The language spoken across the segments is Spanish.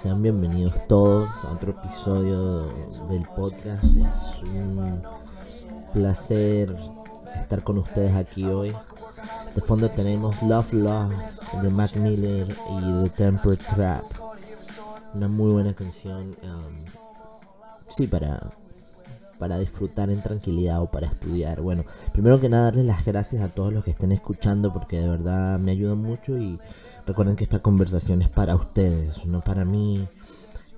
Sean bienvenidos todos a otro episodio del podcast. Es un placer estar con ustedes aquí hoy. De fondo tenemos Love Lost de Mac Miller y The Temper Trap. Una muy buena canción. Um, sí, para, para disfrutar en tranquilidad o para estudiar. Bueno, primero que nada, darles las gracias a todos los que estén escuchando porque de verdad me ayudan mucho y Recuerden que esta conversación es para ustedes, no para mí.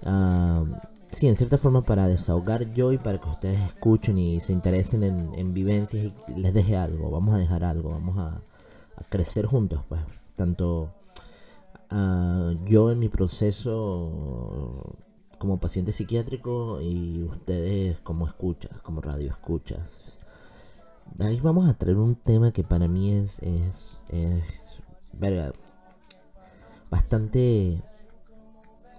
Uh, sí, en cierta forma para desahogar yo y para que ustedes escuchen y se interesen en, vivencias y les deje algo. Vamos a dejar algo, vamos a, crecer juntos, pues. Tanto uh, yo en mi proceso como paciente psiquiátrico y ustedes como escuchas, como radio escuchas. Ahí vamos a traer un tema que para mí es, es, es verga, bastante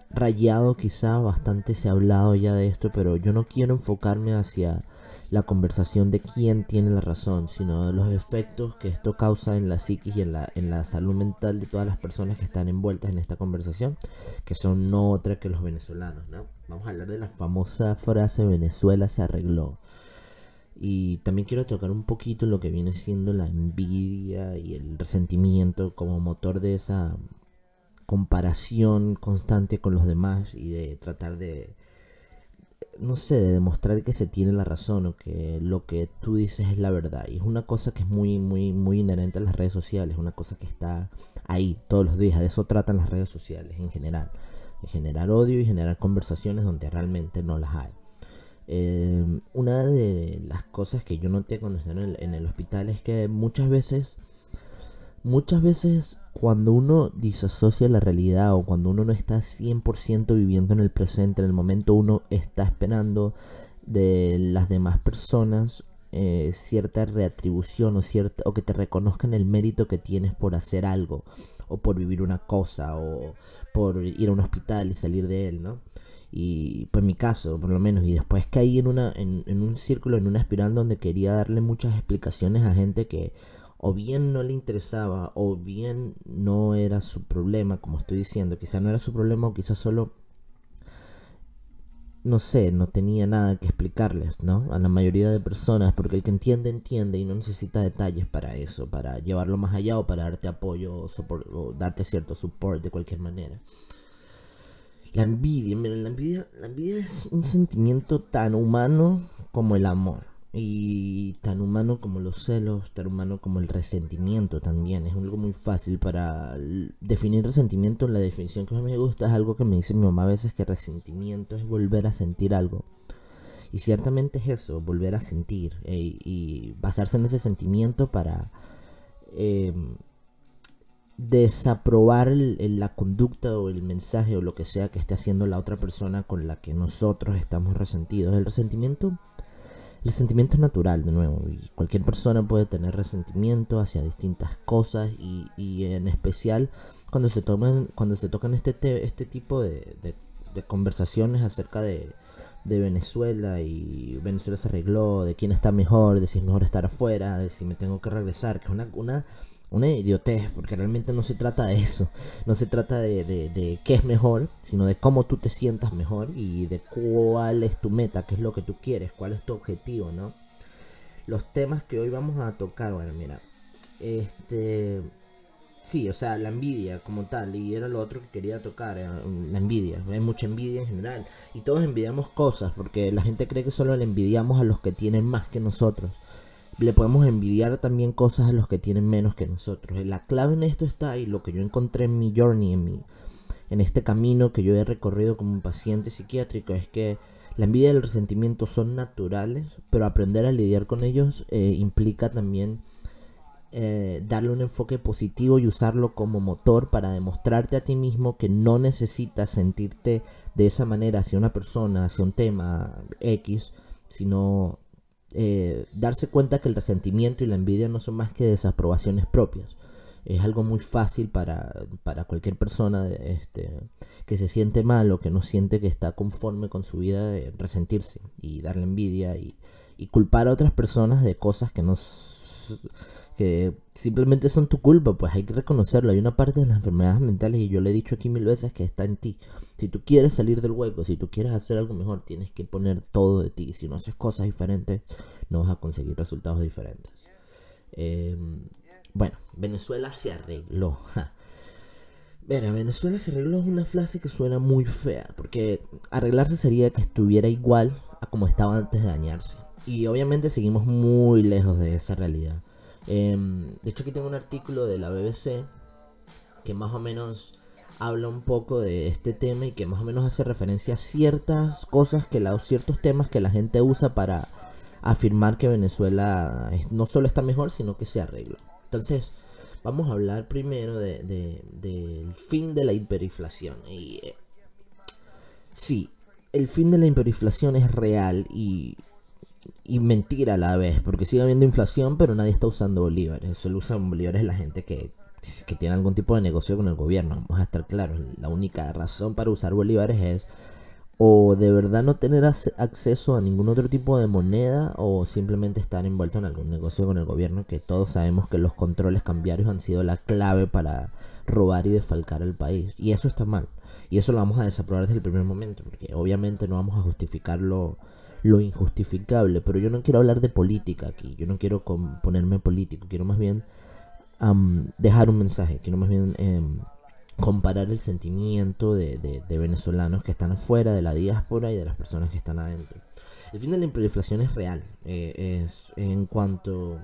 rayado quizá, bastante se ha hablado ya de esto, pero yo no quiero enfocarme hacia la conversación de quién tiene la razón, sino de los efectos que esto causa en la psiquis y en la, en la salud mental de todas las personas que están envueltas en esta conversación, que son no otra que los venezolanos, ¿no? Vamos a hablar de la famosa frase Venezuela se arregló. Y también quiero tocar un poquito lo que viene siendo la envidia y el resentimiento como motor de esa comparación constante con los demás y de tratar de, no sé, de demostrar que se tiene la razón o que lo que tú dices es la verdad. Y es una cosa que es muy, muy, muy inherente a las redes sociales, una cosa que está ahí todos los días. De eso tratan las redes sociales en general. Generar odio y generar conversaciones donde realmente no las hay. Eh, una de las cosas que yo noté cuando estaba en el, en el hospital es que muchas veces, muchas veces cuando uno disasocia la realidad o cuando uno no está 100% viviendo en el presente, en el momento uno está esperando de las demás personas eh, cierta reatribución o, cierta, o que te reconozcan el mérito que tienes por hacer algo o por vivir una cosa o por ir a un hospital y salir de él, ¿no? Y pues mi caso, por lo menos, y después caí en, una, en, en un círculo, en una espiral donde quería darle muchas explicaciones a gente que o bien no le interesaba o bien no era su problema, como estoy diciendo, quizá no era su problema o quizá solo no sé, no tenía nada que explicarles, ¿no? A la mayoría de personas, porque el que entiende, entiende y no necesita detalles para eso, para llevarlo más allá o para darte apoyo o, darte cierto support de cualquier manera. La envidia, la envidia, la envidia es un sentimiento tan humano como el amor. Y tan humano como los celos, tan humano como el resentimiento también. Es algo muy fácil para definir resentimiento. La definición que más me gusta es algo que me dice mi mamá a veces que resentimiento es volver a sentir algo. Y ciertamente es eso, volver a sentir. Eh, y basarse en ese sentimiento para em, desaprobar la conducta o el mensaje o lo que sea que esté haciendo la otra persona con la que nosotros estamos resentidos. El resentimiento el sentimiento es natural, de nuevo, y cualquier persona puede tener resentimiento hacia distintas cosas y, en especial cuando se toman, cuando se tocan este, este tipo de, conversaciones acerca de, Venezuela y Venezuela se arregló, de quién está mejor, de si es mejor estar afuera, de si me tengo que regresar, que es una, una una idiotez, porque realmente no se trata de eso, no se trata de, de, qué es mejor, sino de cómo tú te sientas mejor y de cuál es tu meta, qué es lo que tú quieres, cuál es tu objetivo, ¿no? Los temas que hoy vamos a tocar, bueno, mira, este, sí, o sea, la envidia como tal, y era lo otro que quería tocar, eh, la envidia, hay mucha envidia en general, y todos envidiamos cosas, porque la gente cree que solo le envidiamos a los que tienen más que nosotros le podemos envidiar también cosas a los que tienen menos que nosotros. La clave en esto está y lo que yo encontré en mi journey, en, mi, en este camino que yo he recorrido como un paciente psiquiátrico, es que la envidia y el resentimiento son naturales, pero aprender a lidiar con ellos eh, implica también eh, darle un enfoque positivo y usarlo como motor para demostrarte a ti mismo que no necesitas sentirte de esa manera hacia una persona, hacia un tema X, sino eh, darse cuenta que el resentimiento y la envidia no son más que desaprobaciones propias. Es algo muy fácil para, cualquier persona este, que se siente mal o que no siente que está conforme con su vida resentirse y darle envidia y, culpar a otras personas de cosas que no, que simplemente son tu culpa, pues hay que reconocerlo. Hay una parte de las enfermedades mentales, y yo le he dicho aquí mil veces, que está en ti. Si tú quieres salir del hueco, si tú quieres hacer algo mejor, tienes que poner todo de ti. Si no haces cosas diferentes, no vas a conseguir resultados diferentes. Em, bueno, Venezuela se arregló. Mira, Venezuela se arregló es una frase que suena muy fea, porque arreglarse sería que estuviera igual a como estaba antes de dañarse. Y obviamente seguimos muy lejos de esa realidad. Em, de hecho aquí tengo un artículo de la BBC que más o menos habla un poco de este tema y que más o menos hace referencia a ciertas cosas que la, ciertos temas que la gente usa para afirmar que Venezuela no solo está mejor, sino que se arregla. Entonces, vamos a hablar primero del de, fin de la hiperinflación. Eh, sí, el fin de la hiperinflación es real y y mentira a la vez, porque sigue habiendo inflación, pero nadie está usando bolívares. Solo usan bolívares la gente que, que tiene algún tipo de negocio con el gobierno. Vamos a estar claros, la única razón para usar bolívares es o de verdad no tener acceso a ningún otro tipo de moneda o simplemente estar envuelto en algún negocio con el gobierno que todos sabemos que los controles cambiarios han sido la clave para robar y defalcar el país y eso está mal y eso lo vamos a desaprobar desde el primer momento porque obviamente no vamos a justificarlo lo injustificable, pero yo no quiero hablar de política aquí, yo no quiero ponerme político, quiero más bien dejar un mensaje, quiero más bien em, comparar el sentimiento de, venezolanos que están afuera, de la diáspora y de las personas que están adentro. El fin de la inflación es real, eh, es en cuanto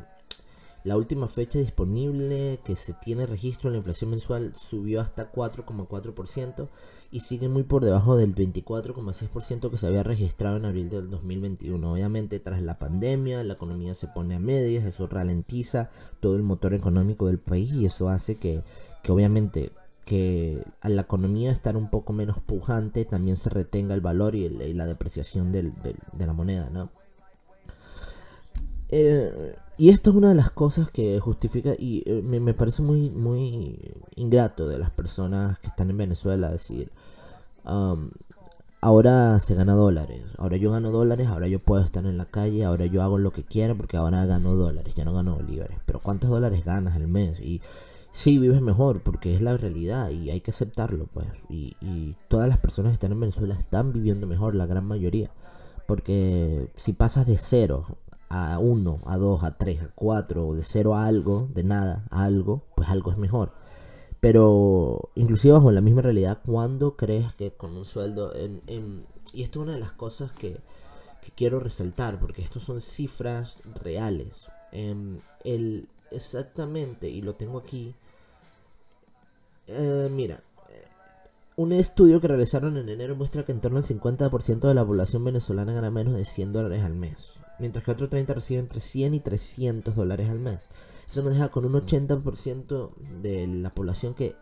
la última fecha disponible que se tiene registro en la inflación mensual subió hasta 4,4% y sigue muy por debajo del 24,6% que se había registrado en abril del 2021. Obviamente tras la pandemia la economía se pone a medias, eso ralentiza todo el motor económico del país y eso hace que, obviamente que a la economía estar un poco menos pujante también se retenga el valor y, la depreciación de la moneda, ¿no? Eh, y esto es una de las cosas que justifica y eh, me, parece muy, muy ingrato de las personas que están en Venezuela decir, ahora se gana dólares, ahora yo gano dólares, ahora yo puedo estar en la calle, ahora yo hago lo que quiera porque ahora gano dólares, ya no gano bolívares. Pero ¿cuántos dólares ganas al mes? Y sí, vives mejor porque es la realidad y hay que aceptarlo, pues. Y, y todas las personas que están en Venezuela están viviendo mejor, la gran mayoría. Porque si pasas de cero a 1, a 2, a 3, a 4, de 0 a algo, de nada a algo, pues algo es mejor. Pero inclusive bajo la misma realidad, ¿cuándo crees que con un sueldo... En, y esto es una de las cosas que, que quiero resaltar, porque estos son cifras reales. Em, el, exactamente, y lo tengo aquí. Eh, mira, un estudio que realizaron en enero muestra que en torno al 50% de la población venezolana gana menos de 100 dólares al mes mientras que otro 30 recibe entre 100 y 300 dólares al mes. Eso nos deja con un 80% de la población que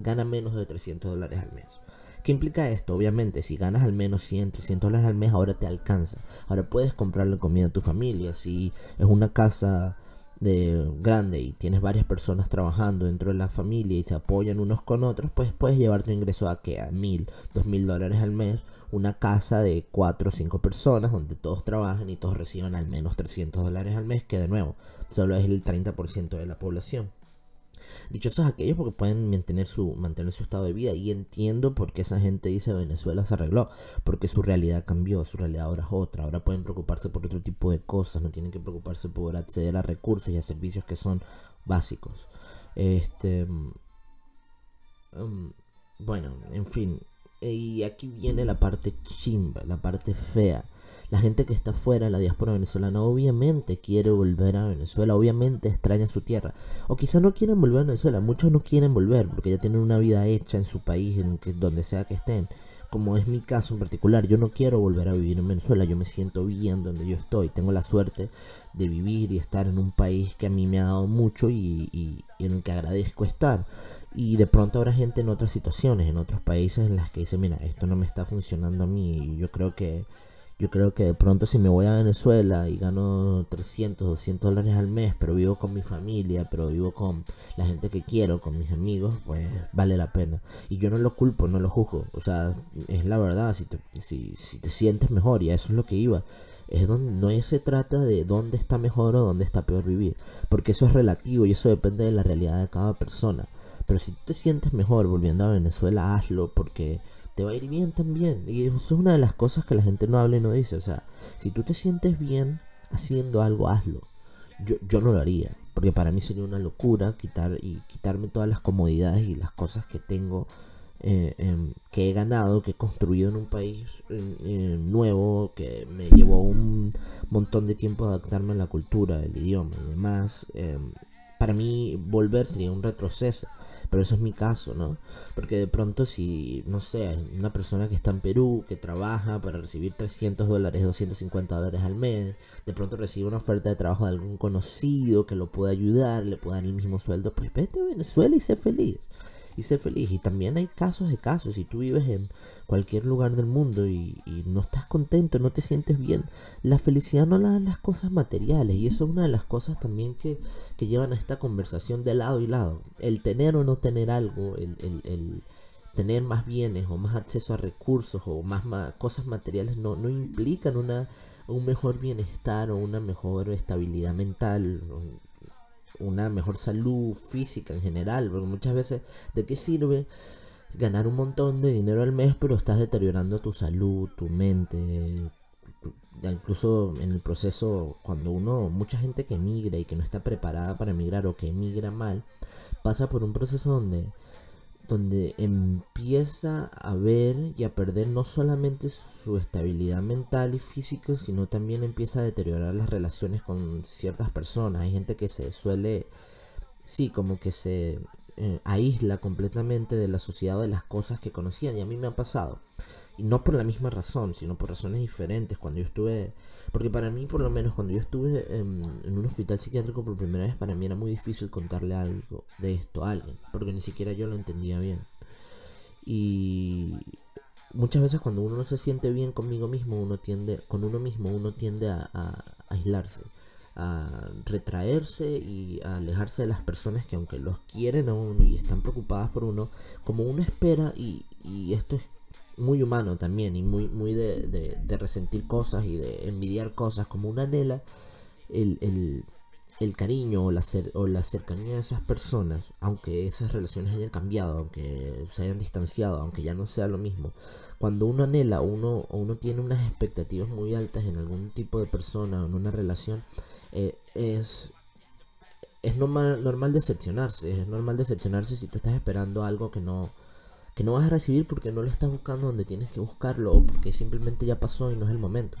gana menos de 300 dólares al mes. ¿Qué implica esto? Obviamente, si ganas al menos 100, 300 dólares al mes, ahora te alcanza. Ahora puedes comprarle comida a tu familia. Si es una casa de grande y tienes varias personas trabajando dentro de la familia y se apoyan unos con otros, pues puedes llevar tu ingreso a que a mil, dos mil dólares al mes, una casa de cuatro o cinco personas donde todos trabajan y todos reciban al menos 300 dólares al mes, que de nuevo solo es el 30% de la población. Dichosos aquellos porque pueden mantener su, mantener su estado de vida. Y entiendo por qué esa gente dice Venezuela se arregló. Porque su realidad cambió, su realidad ahora es otra. Ahora pueden preocuparse por otro tipo de cosas. No tienen que preocuparse por acceder a recursos y a servicios que son básicos. Este. Mm, bueno, en fin. Y aquí viene la parte chimba, la parte fea la gente que está fuera de la diáspora venezolana obviamente quiere volver a Venezuela, obviamente extraña su tierra. O quizá no quieren volver a Venezuela, muchos no quieren volver porque ya tienen una vida hecha en su país, en que, donde sea que estén. Como es mi caso en particular, yo no quiero volver a vivir en Venezuela, yo me siento bien donde yo estoy. Tengo la suerte de vivir y estar en un país que a mí me ha dado mucho y, y en el que agradezco estar. Y de pronto habrá gente en otras situaciones, en otros países en las que dice, mira, esto no me está funcionando a mí. Y yo creo que yo creo que de pronto si me voy a Venezuela y gano 300, 200 dólares al mes, pero vivo con mi familia, pero vivo con la gente que quiero, con mis amigos, pues vale la pena. Y yo no lo culpo, no lo juzgo. O sea, es la verdad, si te, si, si te sientes mejor, y a eso es lo que iba. Es donde no se trata de dónde está mejor o dónde está peor vivir, porque eso es relativo y eso depende de la realidad de cada persona. Pero si tú te sientes mejor volviendo a Venezuela, hazlo porque te va a ir bien también. Y eso es una de las cosas que la gente no habla y no dice. O sea, si tú te sientes bien haciendo algo, hazlo. Yo, yo no lo haría, porque para mí sería una locura quitar y quitarme todas las comodidades y las cosas que tengo eh, em, que he ganado, que he construido en un país nuevo, que me llevó un montón de tiempo adaptarme a la cultura, el idioma y demás. Em, para mí volver sería un retroceso, pero eso es mi caso, ¿no? Porque de pronto si, no sé, una persona que está en Perú, que trabaja para recibir 300 dólares, 250 dólares al mes, de pronto recibe una oferta de trabajo de algún conocido que lo pueda ayudar, le pueda dar el mismo sueldo, pues vete a Venezuela y sé feliz y ser feliz. Y también hay casos de casos. Si tú vives en cualquier lugar del mundo y, no estás contento, no te sientes bien, la felicidad no la dan las cosas materiales. Y eso es una de las cosas también que, llevan a esta conversación de lado y lado. El tener o no tener algo, el, el, tener más bienes o más acceso a recursos o más, cosas materiales no, no implican una, un mejor bienestar o una mejor estabilidad mental una mejor salud física en general, porque muchas veces, ¿de qué sirve ganar un montón de dinero al mes, pero estás deteriorando tu salud, tu mente? incluso en el proceso, cuando uno, mucha gente que emigra y que no está preparada para emigrar o que emigra mal, pasa por un proceso donde donde empieza a ver y a perder no solamente su estabilidad mental y física, sino también empieza a deteriorar las relaciones con ciertas personas. Hay gente que se suele, sí, como que se eh, aísla completamente de la sociedad o de las cosas que conocían. Y a mí me ha pasado. Y no por la misma razón, sino por razones diferentes. Cuando yo estuve porque para mí, por lo menos, cuando yo estuve en, un hospital psiquiátrico por primera vez, para mí era muy difícil contarle algo de esto a alguien, porque ni siquiera yo lo entendía bien. Y muchas veces cuando uno no se siente bien conmigo mismo, uno tiende, con uno mismo, uno tiende a, aislarse, a retraerse y a alejarse de las personas que aunque los quieren a uno y están preocupadas por uno, como uno espera, y, y esto es muy humano también y muy, muy de, de, resentir cosas y de envidiar cosas como una anhela el, el, el cariño o la, o la cercanía de esas personas, aunque esas relaciones hayan cambiado, aunque se hayan distanciado, aunque ya no sea lo mismo. Cuando uno anhela uno, o uno tiene unas expectativas muy altas en algún tipo de persona o en una relación, eh, es, es normal, normal decepcionarse. Es normal decepcionarse si tú estás esperando algo que no, que no vas a recibir porque no lo estás buscando donde tienes que buscarlo o porque simplemente ya pasó y no es el momento.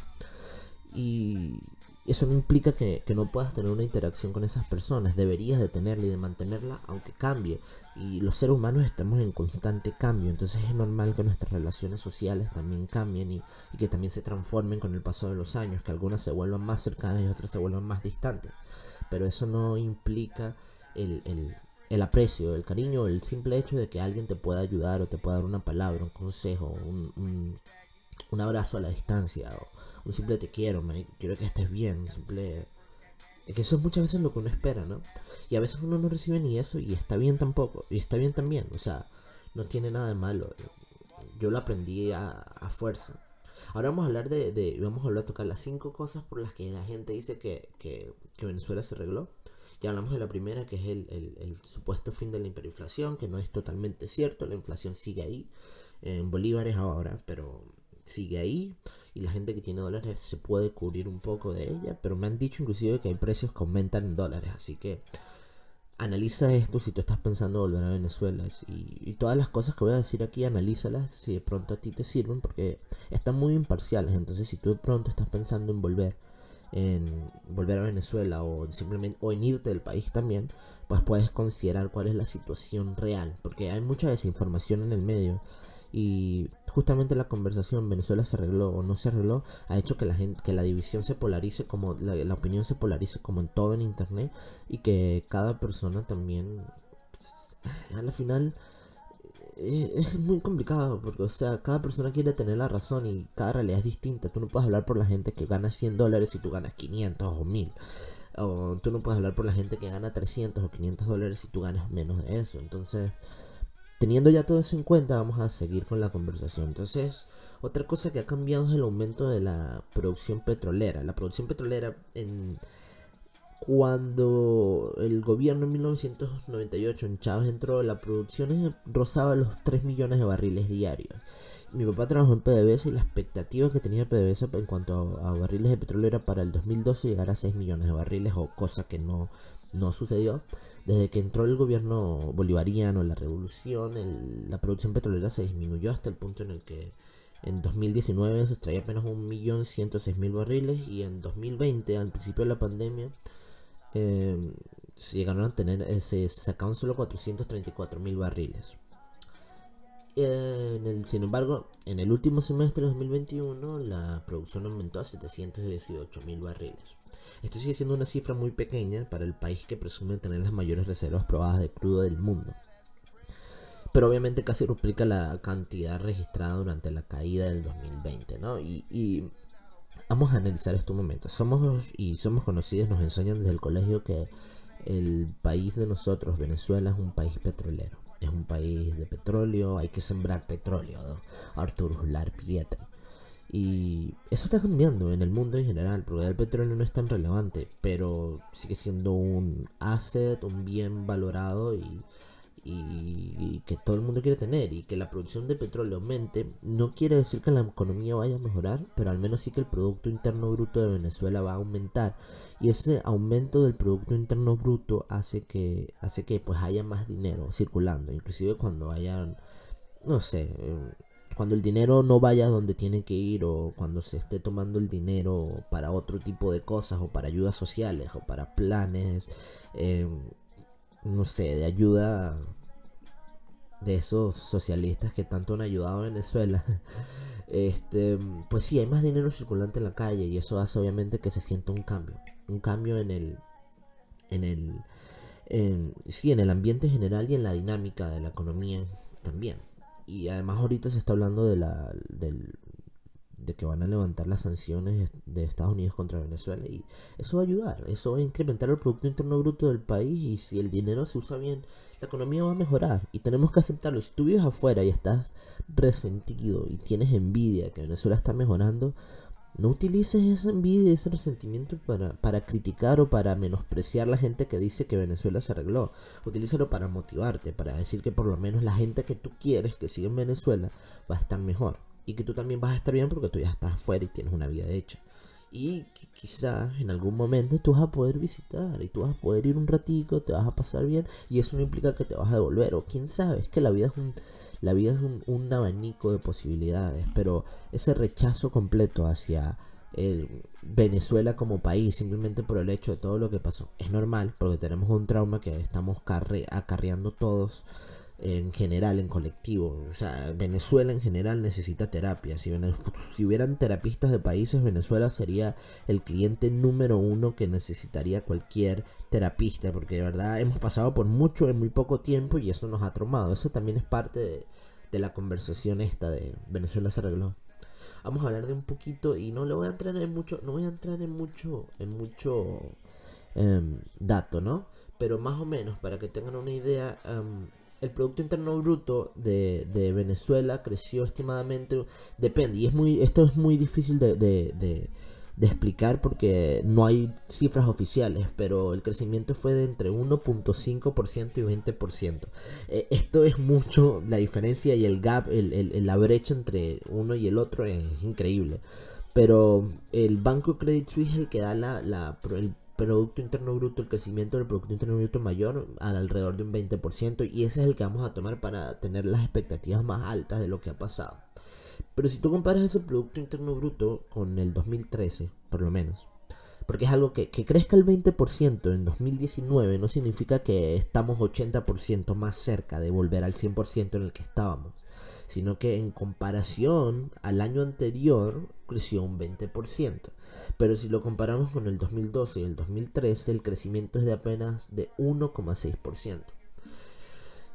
Y eso no implica que, no puedas tener una interacción con esas personas. Deberías de tenerla y de mantenerla aunque cambie. Y los seres humanos estamos en constante cambio. Entonces es normal que nuestras relaciones sociales también cambien y, que también se transformen con el paso de los años. Que algunas se vuelvan más cercanas y otras se vuelvan más distantes. Pero eso no implica el, el aprecio, el cariño, el simple hecho de que alguien te pueda ayudar o te pueda dar una palabra, un consejo, un, un, abrazo a la distancia, o un simple te quiero, me, quiero que estés bien, un simple... Es que eso es muchas veces lo que uno espera, ¿no? Y a veces uno no recibe ni eso y está bien tampoco, y está bien también, o sea, no tiene nada de malo. Yo lo aprendí a, a fuerza. Ahora vamos a hablar de, de, vamos a hablar a tocar las cinco cosas por las que la gente dice que, que Venezuela se arregló. Ya hablamos de la primera, que es el, supuesto fin de la hiperinflación, que no es totalmente cierto, la inflación sigue ahí, en bolívares ahora, pero sigue ahí, y la gente que tiene dólares se puede cubrir un poco de ella, pero me han dicho inclusive que hay precios que aumentan en dólares, así que analiza esto si tú estás pensando volver a Venezuela. Y, y, todas las cosas que voy a decir aquí analízalas si de pronto a ti te sirven porque están muy imparciales. Entonces si tú de pronto estás pensando en volver en volver a Venezuela o simplemente o en irte del país también, pues puedes considerar cuál es la situación real, porque hay mucha desinformación en el medio. Y justamente la conversación Venezuela se arregló o no se arregló ha hecho que la gente que la división se polarice como la, la opinión se polarice como en todo en internet y que cada persona también pues, al final eh, es muy complicado porque, o sea, cada persona quiere tener la razón y cada realidad es distinta. Tú no puedes hablar por la gente que gana 100 dólares y tú ganas 500 o 1000. O tú no puedes hablar por la gente que gana 300 o 500 dólares y tú ganas menos de eso. Entonces, teniendo ya todo eso en cuenta, vamos a seguir con la conversación. Entonces, otra cosa que ha cambiado es el aumento de la producción petrolera. La producción petrolera en cuando el gobierno en 1998 en Chávez entró, la producción rozaba los 3 millones de barriles diarios. Mi papá trabajó en PDVSA y la expectativa que tenía PDVSA en cuanto a, barriles de petróleo era para el 2012 llegar a 6 millones de barriles, o cosa que no, no sucedió. Desde que entró el gobierno bolivariano, la revolución, la producción petrolera se disminuyó hasta el punto en el que en 2019 se extraía apenas 1.106.000 barriles y en 2020, al principio de la pandemia, tener, eh, se sacaron solo 434.000 barriles. En el, sin embargo, en el último semestre de 2021 la producción aumentó a 718.000 barriles. Esto sigue siendo una cifra muy pequeña para el país que presume tener las mayores reservas probadas de crudo del mundo pero obviamente casi duplica la cantidad registrada durante la caída del 2020, ¿no? Y, vamos a analizar esto un momento. Somos y somos conocidos, nos enseñan desde el colegio que el país de nosotros, Venezuela, es un país petrolero. Es un país de petróleo, hay que sembrar petróleo, ¿no? Arturo Lar Pietri. Y eso está cambiando en el mundo en general, porque el petróleo no es tan relevante, pero sigue siendo un asset, un bien valorado y y, que todo el mundo quiere tener y que la producción de petróleo aumente, no quiere decir que la economía vaya a mejorar, pero al menos sí que el Producto Interno Bruto de Venezuela va a aumentar. Y ese aumento del Producto Interno Bruto hace que, hace que pues haya más dinero circulando, inclusive cuando hayan, no sé, cuando el dinero no vaya donde tiene que ir o cuando se esté tomando el dinero para otro tipo de cosas o para ayudas sociales o para planes. Eh, no sé, de ayuda de esos socialistas que tanto han ayudado a Venezuela, este, pues sí, hay más dinero circulante en la calle y eso hace obviamente que se sienta un cambio, un cambio en el, en el, en, sí, en el ambiente general y en la dinámica de la economía también. Y además ahorita se está hablando de la, del, de que van a levantar las sanciones de Estados Unidos contra Venezuela y eso va a ayudar, eso va a incrementar el Producto Interno Bruto del país y si el dinero se usa bien, la economía va a mejorar y tenemos que aceptarlo. Si tú vives afuera y estás resentido y tienes envidia que Venezuela está mejorando, no utilices esa envidia y ese resentimiento para, para criticar o para menospreciar la gente que dice que Venezuela se arregló. Utilízalo para motivarte, para decir que por lo menos la gente que tú quieres que siga en Venezuela va a estar mejor y que tú también vas a estar bien porque tú ya estás afuera y tienes una vida hecha. Y quizás en algún momento tú vas a poder visitar y tú vas a poder ir un ratico, te vas a pasar bien y eso no implica que te vas a devolver o quién sabe, es que la vida es un, la vida es un, un abanico de posibilidades, pero ese rechazo completo hacia el Venezuela como país simplemente por el hecho de todo lo que pasó es normal porque tenemos un trauma que estamos acarreando todos en general, en colectivo. O sea, Venezuela en general necesita terapia. Si, hubieran terapistas de países, Venezuela sería el cliente número uno que necesitaría cualquier terapista. Porque de verdad hemos pasado por mucho en muy poco tiempo y eso nos ha traumado. Eso también es parte de, la conversación esta de Venezuela se arregló. Vamos a hablar de un poquito y no le voy a entrar en mucho, no voy a entrar en mucho, en mucho em, dato, ¿no? Pero más o menos para que tengan una idea, em, el Producto Interno Bruto de, Venezuela creció estimadamente, depende, y es muy, esto es muy difícil de, explicar porque no hay cifras oficiales, pero el crecimiento fue de entre 1.5% y 20%. Eh, esto es mucho, la diferencia y el gap, el, la brecha entre uno y el otro es increíble. Pero el Banco Credit Suisse es el que da la, la, el Producto Interno Bruto, el crecimiento del Producto Interno Bruto mayor al alrededor de un 20% y ese es el que vamos a tomar para tener las expectativas más altas de lo que ha pasado. Pero si tú comparas ese Producto Interno Bruto con el 2013, por lo menos, porque es algo que, que crezca el 20% en 2019 no significa que estamos 80% más cerca de volver al 100% en el que estábamos, sino que en comparación al año anterior creció un 20%. Pero si lo comparamos con el 2012 y el 2013, el crecimiento es de apenas de 1,6%.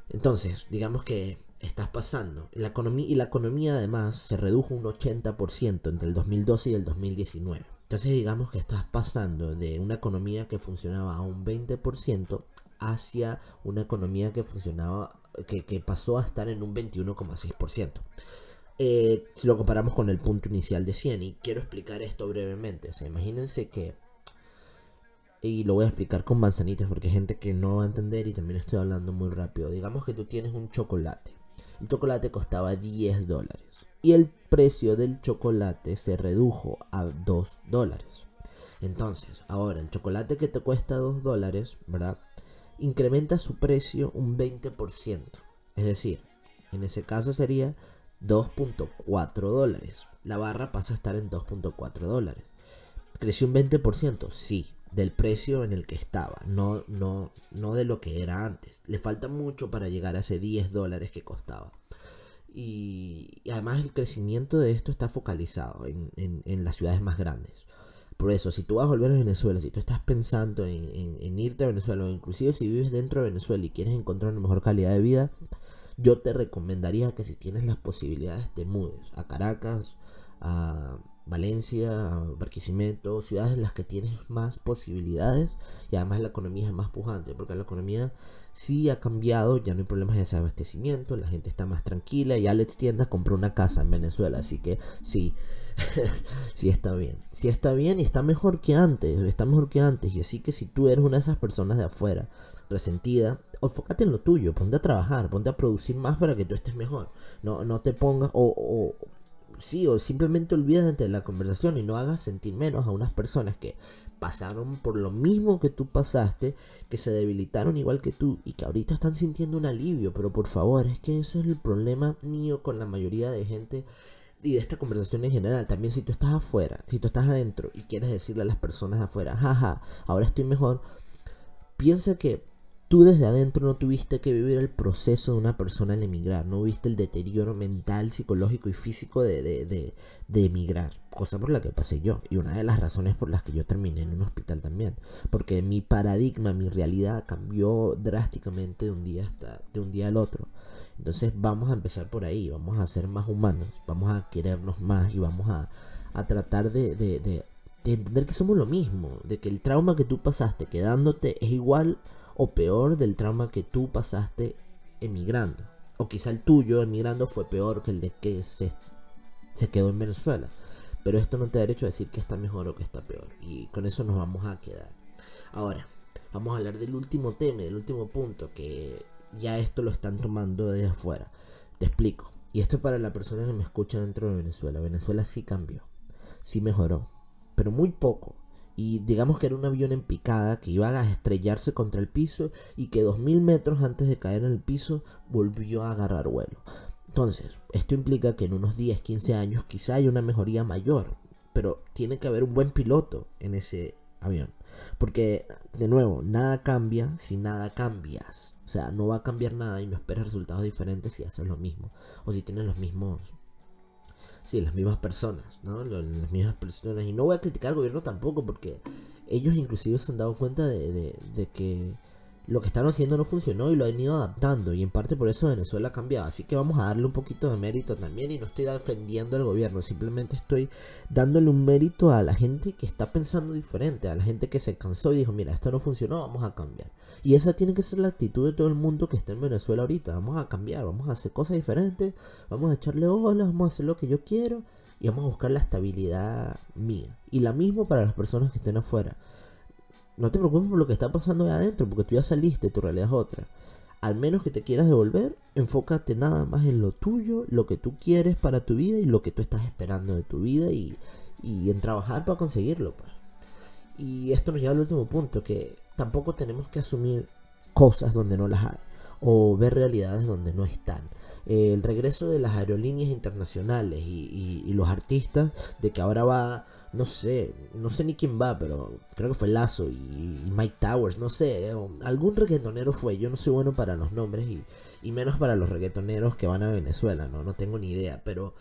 Entonces, digamos que estás pasando. La economía, y la economía además se redujo un 80% entre el 2012 y el 2019. Entonces digamos que estás pasando de una economía que funcionaba a un 20% hacia una economía que funcionaba que, pasó a estar en un 21,6%. Eh, si lo comparamos con el punto inicial de 100, y quiero explicar esto brevemente. O sea, imagínense que y lo voy a explicar con manzanitas porque hay gente que no va a entender y también estoy hablando muy rápido. Digamos que tú tienes un chocolate. El chocolate costaba 10 dólares. Y el precio del chocolate se redujo a 2 dólares. Entonces, ahora el chocolate que te cuesta 2 dólares, ¿verdad? Incrementa su precio un 20%. Es decir, en ese caso sería 2.4 dólares. La barra pasa a estar en 2.4 dólares. ¿Creció un 20%? Sí, del precio en el que estaba, no, no, no de lo que era antes. Le falta mucho para llegar a ese 10 dólares que costaba. Y, además el crecimiento de esto está focalizado en, en, las ciudades más grandes. Por eso, si tú vas a volver a Venezuela, si tú estás pensando en, irte a Venezuela, o inclusive si vives dentro de Venezuela y quieres encontrar una mejor calidad de vida, yo te recomendaría que si tienes las posibilidades te mudes a Caracas, a Valencia, Barquisimeto, ciudades en las que tienes más posibilidades y además la economía es más pujante, porque la economía sí ha cambiado, ya no hay problemas de desabastecimiento, la gente está más tranquila y Alex Tienda compró una casa en Venezuela, así que sí, sí está bien, sí está bien y está mejor que antes, está mejor que antes, y así que si tú eres una de esas personas de afuera, resentida, enfócate en lo tuyo, ponte a trabajar, ponte a producir más para que tú estés mejor, no, no te pongas o sí, o simplemente olvídate de la conversación y no hagas sentir menos a unas personas que pasaron por lo mismo que tú pasaste, que se debilitaron igual que tú y que ahorita están sintiendo un alivio. Pero por favor, es que ese es el problema mío con la mayoría de gente y de esta conversación en general. También si tú estás afuera, si tú estás adentro y quieres decirle a las personas de afuera, jaja, ahora estoy mejor, piensa que tú desde adentro no tuviste que vivir el proceso de una persona al emigrar, no viste el deterioro mental, psicológico y físico de, de, de, emigrar, cosa por la que pasé yo y una de las razones por las que yo terminé en un hospital también, porque mi paradigma, mi realidad cambió drásticamente de un día hasta de un día al otro. Entonces vamos a empezar por ahí, vamos a ser más humanos, vamos a querernos más y vamos a, a tratar de, de, de entender que somos lo mismo, de que el trauma que tú pasaste quedándote es igual o peor del trauma que tú pasaste emigrando. O quizá el tuyo emigrando fue peor que el de que se, se quedó en Venezuela. Pero esto no te da derecho a decir que está mejor o que está peor. Y con eso nos vamos a quedar. Ahora, vamos a hablar del último tema, del último punto, que ya esto lo están tomando desde afuera. Te explico. Y esto es para la persona que me escucha dentro de Venezuela. Venezuela sí cambió, sí mejoró, pero muy poco y digamos que era un avión en picada que iba a estrellarse contra el piso y que 2000 metros antes de caer en el piso volvió a agarrar vuelo. Entonces, esto implica que en unos 10, 15 años quizá haya una mejoría mayor, pero tiene que haber un buen piloto en ese avión. Porque, de nuevo, nada cambia si nada cambias. O sea, no va a cambiar nada y no esperes resultados diferentes si haces lo mismo. O si tienes los mismos sí, las mismas personas, ¿no? Las mismas personas. Y no voy a criticar al gobierno tampoco, porque ellos inclusive se han dado cuenta de, de, de que lo que están haciendo no funcionó y lo han ido adaptando y en parte por eso Venezuela ha cambiado. Así que vamos a darle un poquito de mérito también y no estoy defendiendo al gobierno, simplemente estoy dándole un mérito a la gente que está pensando diferente, a la gente que se cansó y dijo, mira, esto no funcionó, vamos a cambiar. Y esa tiene que ser la actitud de todo el mundo que está en Venezuela ahorita, vamos a cambiar, vamos a hacer cosas diferentes, vamos a echarle olas, vamos a hacer lo que yo quiero y vamos a buscar la estabilidad mía. Y la misma para las personas que estén afuera no te preocupes por lo que está pasando ahí adentro, porque tú ya saliste, tu realidad es otra. Al menos que te quieras devolver, enfócate nada más en lo tuyo, lo que tú quieres para tu vida y lo que tú estás esperando de tu vida y, en trabajar para conseguirlo. Pues. Y esto nos lleva al último punto, que tampoco tenemos que asumir cosas donde no las hay o ver realidades donde no están. El regreso de las aerolíneas internacionales y, los artistas, de que ahora va no sé, no sé ni quién va, pero creo que fue Lazo y, Mike Towers, no sé, eh, algún reggaetonero fue, yo no soy bueno para los nombres y, y, menos para los reggaetoneros que van a Venezuela, no, no tengo ni idea, pero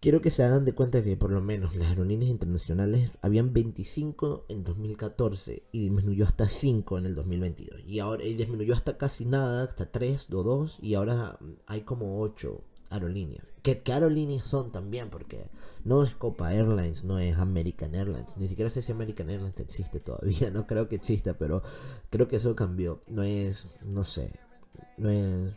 quiero que se hagan de cuenta que por lo menos las aerolíneas internacionales habían 25 en 2014 y disminuyó hasta 5 en el 2022 y ahora y disminuyó hasta casi nada, hasta 3 o 2 y ahora hay como 8 aerolíneas. Que, aerolíneas son también, porque no es Copa Airlines, no es American Airlines. Ni siquiera sé si American Airlines existe todavía, no creo que exista, pero creo que eso cambió. No es, no sé, no es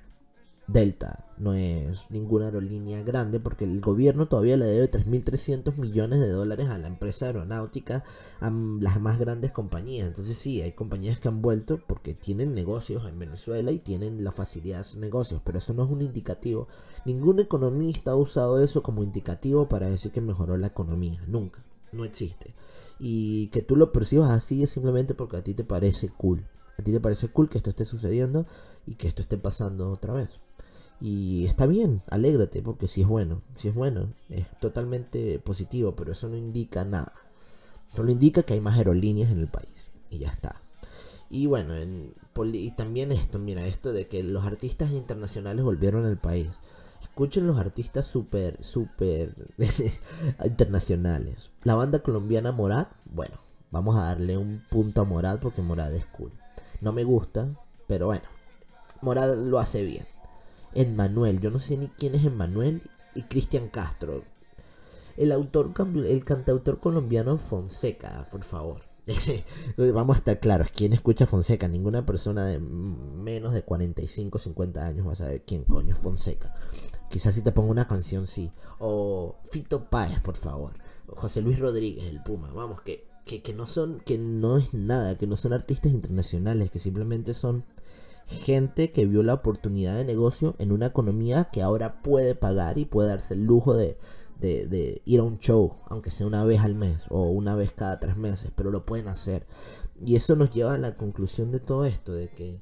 Delta, no es ninguna aerolínea grande porque el gobierno todavía le debe 3.300 millones de dólares a la empresa aeronáutica, a las más grandes compañías. Entonces sí, hay compañías que han vuelto porque tienen negocios en Venezuela y tienen la facilidad de hacer negocios, pero eso no es un indicativo. Ningún economista ha usado eso como indicativo para decir que mejoró la economía, nunca, no existe. Y que tú lo percibas así es simplemente porque a ti te parece cool. A ti te parece cool que esto esté sucediendo y que esto esté pasando otra vez. Y está bien, alégrate, porque si es bueno, si es bueno, es totalmente positivo, pero eso no indica nada. Solo indica que hay más aerolíneas en el país. Y ya está. Y bueno, en, y también esto, mira, esto de que los artistas internacionales volvieron al país. Escuchen los artistas súper, súper internacionales. La banda colombiana Morad, bueno, vamos a darle un punto a Morad porque Morad es cool. No me gusta, pero bueno, Morad lo hace bien. Manuel, Yo no sé ni quién es Emmanuel y Cristian Castro. El autor, el cantautor colombiano Fonseca, por favor. Vamos a estar claros, ¿quién escucha Fonseca? Ninguna persona de menos de 45, 50 años va a saber quién coño es Fonseca. Quizás si te pongo una canción, sí. O Fito Páez, por favor. José Luis Rodríguez, el Puma. Vamos, que, que, que no son, que no es nada, que no son artistas internacionales, que simplemente son gente que vio la oportunidad de negocio en una economía que ahora puede pagar y puede darse el lujo de, ir a un show, aunque sea una vez al mes o una vez cada tres meses, pero lo pueden hacer. Y eso nos lleva a la conclusión de todo esto, de que,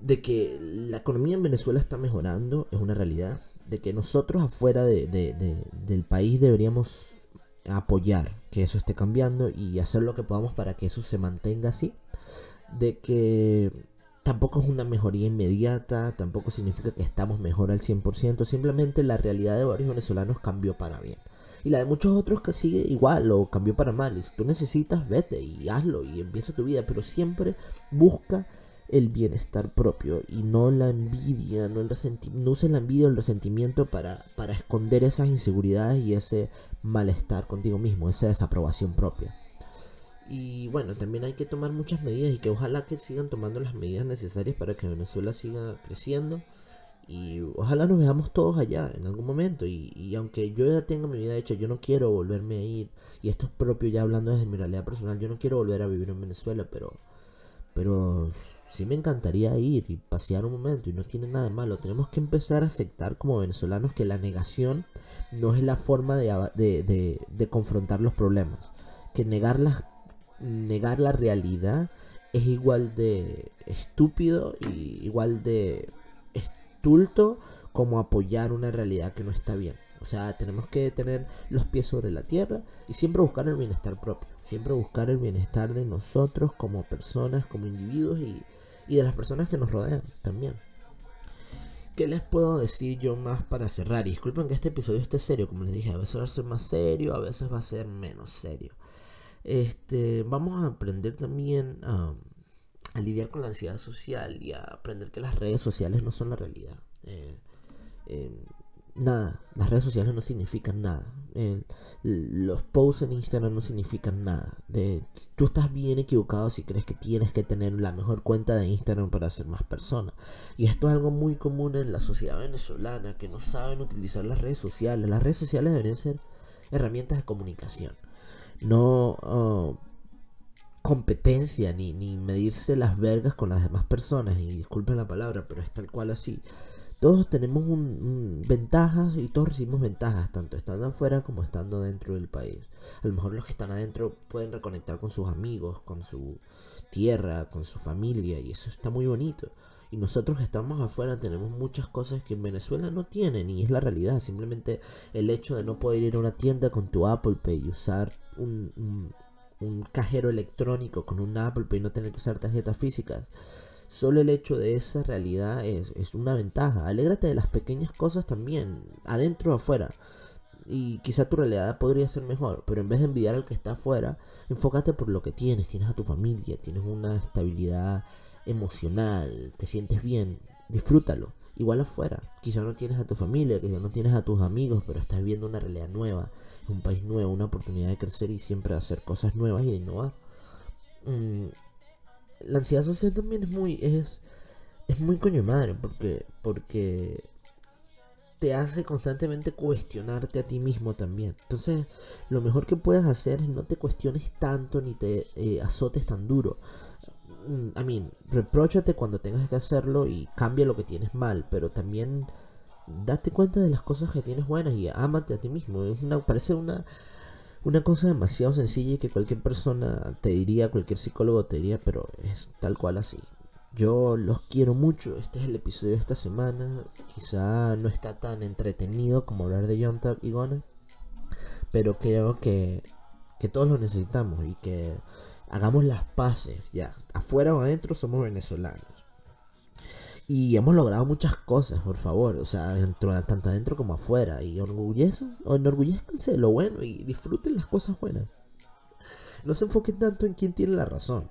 de la economía en Venezuela está mejorando, es una realidad, de que nosotros afuera del país deberíamos apoyar que eso esté cambiando y hacer lo que podamos para que eso se mantenga así, de que tampoco es una mejoría inmediata, tampoco significa que estamos mejor al 100%, simplemente la realidad de varios venezolanos cambió para bien. Y la de muchos otros que sigue igual o cambió para mal. Y si tú necesitas, vete y hazlo y empieza tu vida, pero siempre busca el bienestar propio y no la envidia, no, el no uses la envidia o el resentimiento para, para esconder esas inseguridades y ese malestar contigo mismo, esa desaprobación propia. Y bueno, también hay que tomar muchas medidas y que ojalá que sigan tomando las medidas necesarias para que Venezuela siga creciendo. Y ojalá nos veamos todos allá en algún momento. Y, aunque yo ya tengo mi vida hecha, yo no quiero volverme a ir. Y esto es propio ya hablando desde mi realidad personal. Yo no quiero volver a vivir en Venezuela, pero, pero sí me encantaría ir y pasear un momento. Y no tiene nada de malo. Tenemos que empezar a aceptar como venezolanos que la negación no es la forma de, de, de, de confrontar los problemas. Que negar las negar la realidad es igual de estúpido y igual de estulto como apoyar una realidad que no está bien. O sea, tenemos que tener los pies sobre la tierra y siempre buscar el bienestar propio. Siempre buscar el bienestar de nosotros como personas, como individuos y, de las personas que nos rodean también. ¿Qué les puedo decir yo más para cerrar? Y disculpen que este episodio esté serio, como les dije, a veces va a ser más serio, a veces va a ser menos serio. Este, vamos a aprender también a, lidiar con la ansiedad social y a aprender que las redes sociales no son la realidad. Eh, eh, nada, las redes sociales no significan nada. los posts en Instagram no significan nada. Tú estás bien equivocado si crees que tienes que tener la mejor cuenta de Instagram para ser más persona. Y esto es algo muy común en la sociedad venezolana, que no saben utilizar las redes sociales. Las redes sociales deberían ser herramientas de comunicación no oh, competencia ni, ni medirse las vergas con las demás personas. Y disculpen la palabra, pero es tal cual así. Todos tenemos un, ventajas y todos recibimos ventajas, tanto estando afuera como estando dentro del país. A lo mejor los que están adentro pueden reconectar con sus amigos, con su tierra, con su familia, y eso está muy bonito. Y nosotros que estamos afuera tenemos muchas cosas que en Venezuela no tienen y es la realidad. Simplemente el hecho de no poder ir a una tienda con tu Apple Pay y usar un, un, cajero electrónico con un Apple Pay no tener que usar tarjetas físicas. Solo el hecho de esa realidad es, es una ventaja. Alégrate de las pequeñas cosas también, adentro o afuera y quizá tu realidad podría ser mejor, pero en vez de envidiar al que está afuera, enfócate por lo que tienes, tienes a tu familia, tienes una estabilidad emocional, te sientes bien, disfrútalo. Igual afuera, quizá no tienes a tu familia, quizá no tienes a tus amigos, pero estás viendo una realidad nueva, un país nuevo, una oportunidad de crecer y siempre hacer cosas nuevas y de innovar. Mm, la ansiedad social también es muy, es es muy coño madre porque, porque te hace constantemente cuestionarte a ti mismo también. Entonces, lo mejor que puedes hacer es no te cuestiones tanto ni te eh, azotes tan duro. I mm, mean, reprochate cuando tengas que hacerlo y cambia lo que tienes mal, pero también date cuenta de las cosas que tienes buenas y ámate a ti mismo. Es una, parece una, una cosa demasiado sencilla y que cualquier persona te diría, cualquier psicólogo te diría, pero es tal cual así. Yo los quiero mucho. Este es el episodio de esta semana. Quizá no está tan entretenido como hablar de John y Gona. Pero creo que, que todos lo necesitamos y que hagamos las paces. Ya, afuera o adentro somos venezolanos. Y hemos logrado muchas cosas, por favor. O sea, dentro, tanto adentro como afuera. Y orgullezcan, enorgullezcanse de lo bueno y disfruten las cosas buenas. No se enfoquen tanto en quién tiene la razón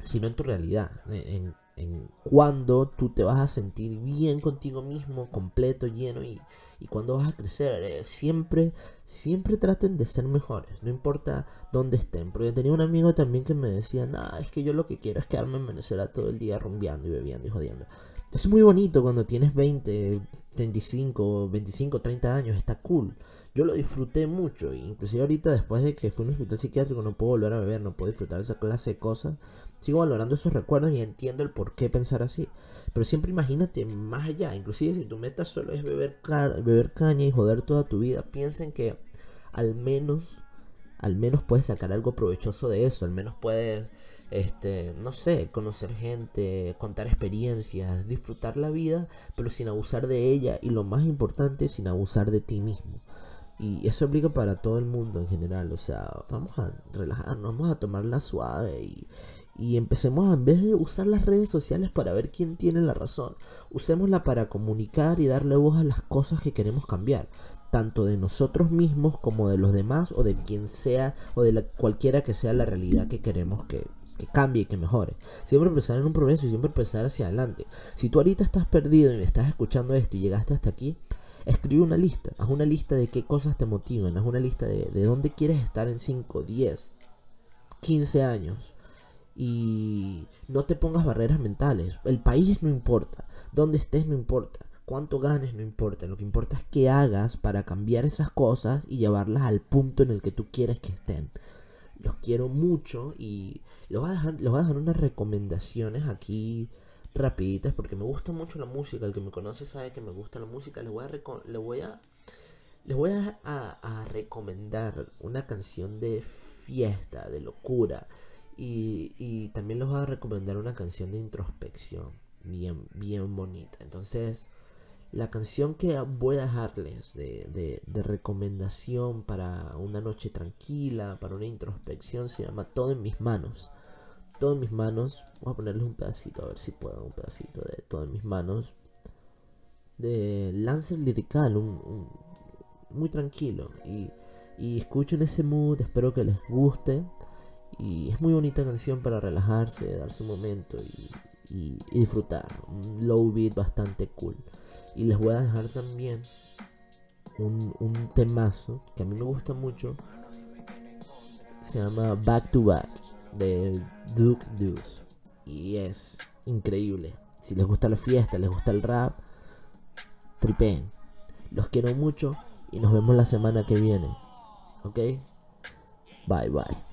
sino en tu realidad, en, en cuándo tú te vas a sentir bien contigo mismo, completo, lleno y, y cuándo vas a crecer. Eh, siempre, siempre traten de ser mejores, no importa dónde estén. Porque tenía un amigo también que me decía, nah, es que yo lo que quiero es quedarme en Venezuela todo el día rumbeando y bebiendo y jodiendo. Es muy bonito cuando tienes 20, 35, 25, 30 años, está cool. Yo lo disfruté mucho, inclusive ahorita después de que fui a un hospital psiquiátrico no puedo volver a beber, no puedo disfrutar esa clase de cosas. Sigo valorando esos recuerdos y entiendo el por qué pensar así. Pero siempre imagínate más allá, inclusive si tu meta solo es beber, caña y joder toda tu vida, piensen que al menos, al menos puedes sacar algo provechoso de eso, al menos puedes este, no sé, conocer gente, contar experiencias, disfrutar la vida, pero sin abusar de ella y lo más importante, sin abusar de ti mismo. Y eso aplica para todo el mundo en general, o sea, vamos a relajarnos, vamos a tomarla suave y, y empecemos a, en vez de usar las redes sociales para ver quién tiene la razón, usémosla para comunicar y darle voz a las cosas que queremos cambiar tanto de nosotros mismos como de los demás o de quien sea o de la, cualquiera que sea la realidad que queremos que, que cambie y que mejore. Siempre pensar en un progreso y siempre pensar hacia adelante. Si tú ahorita estás perdido y estás escuchando esto y llegaste hasta aquí, escribe una lista. Haz una lista de qué cosas te motivan. Haz una lista de, de dónde quieres estar en 5, 10, 15 años. Y no te pongas barreras mentales. El país no importa. Dónde estés no importa. Cuánto ganes no importa. Lo que importa es qué hagas para cambiar esas cosas y llevarlas al punto en el que tú quieres que estén los quiero mucho y les voy a dejar, a dejar unas recomendaciones aquí rapiditas porque me gusta mucho la música. El que me conoce sabe que me gusta la música. Les voy a, les voy a, les voy a, a, recomendar una canción de fiesta, de locura. Y, también les voy a recomendar una canción de introspección bien, bien bonita. Entonces, la canción que voy a dejarles de, recomendación para una noche tranquila, para una introspección, se llama Todo en mis manos. Todo en mis manos. Voy a ponerles un pedacito, a ver si puedo, un pedacito de Todo en mis manos. De Lancer Lirical, un, muy tranquilo. Y, y escuchen ese mood, espero que les guste. Y es muy bonita canción para relajarse, darse un momento y, disfrutar. Un low beat bastante cool. Y les voy a dejar también un, un temazo que a mí me gusta mucho. Se llama Back to Back de Duke Deuce. Y es increíble. Si les gusta la fiesta, les gusta el rap, tripeen. Los quiero mucho y nos vemos la semana que viene. ¿Ok? Bye bye.